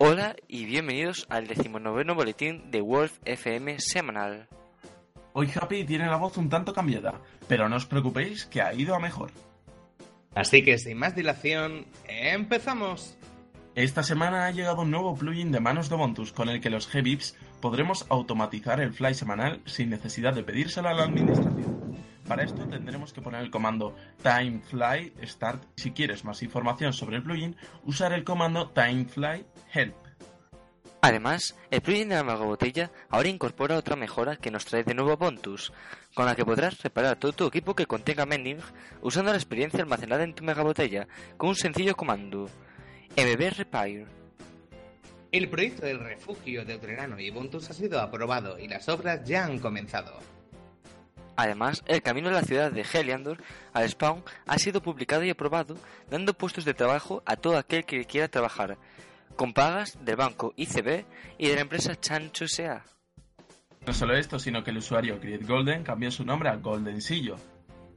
Hola y bienvenidos al decimonoveno boletín de Wolf FM semanal. Hoy Happy tiene la voz un tanto cambiada, pero no os preocupéis que ha ido a mejor. Así que sin más dilación, empezamos. Esta semana ha llegado un nuevo plugin de manos de Ubuntu con el que los GBIPs podremos automatizar el fly semanal sin necesidad de pedírselo a la administración. Para esto tendremos que poner el comando timefly start. Si quieres más información sobre el plugin, usar el comando timefly help. Además, el plugin de la magobotella ahora incorpora otra mejora que nos trae de nuevo Bontus, con la que podrás reparar todo tu equipo que contenga mending usando la experiencia almacenada en tu megabotella con un sencillo comando MB Repair. El proyecto del refugio de Utrerano y Bontus ha sido aprobado y las obras ya han comenzado. Además, el camino de la ciudad de Heliandor al Spawn ha sido publicado y aprobado, dando puestos de trabajo a todo aquel que quiera trabajar, con pagas del banco ICB y de la empresa Chancho S.A. No solo esto, sino que el usuario Create Golden cambió su nombre a Goldensillo.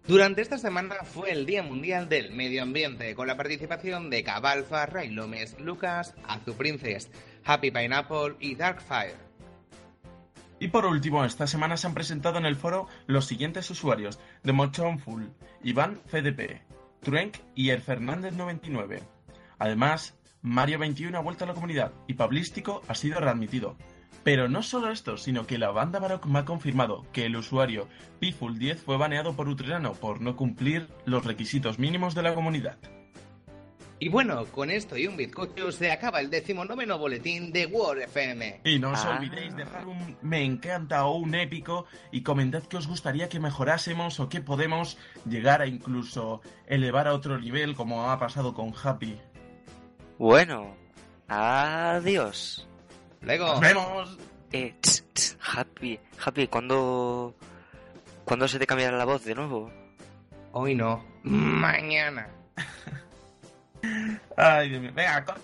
Durante esta semana fue el Día Mundial del Medio Ambiente, con la participación de Cabalfa, Ray Lomes, Lucas, Azu Princess, Happy Pineapple y Darkfire. Y por último, esta semana se han presentado en el foro los siguientes usuarios: de Full, Iván CDP, Truenk y el Fernández 99. Además, Mario 21 ha vuelto a la comunidad y Pablístico ha sido readmitido. Pero no solo esto, sino que la banda Baroque me ha confirmado que el usuario Piful10 fue baneado por Utrerano por no cumplir los requisitos mínimos de la comunidad. Y bueno, con esto y un bizcocho se acaba el decimonoveno boletín de War FM. Y no os ah. olvidéis dejar un me encanta o un épico y comentad que os gustaría que mejorásemos o que podemos llegar a incluso elevar a otro nivel como ha pasado con Happy. Bueno, adiós. Luego. Nos vemos. Eh, happy, Happy, ¿cuándo, ¿cuándo se te cambiará la voz de nuevo? Hoy no. Mañana. Ai, meu Deus. Vem, agora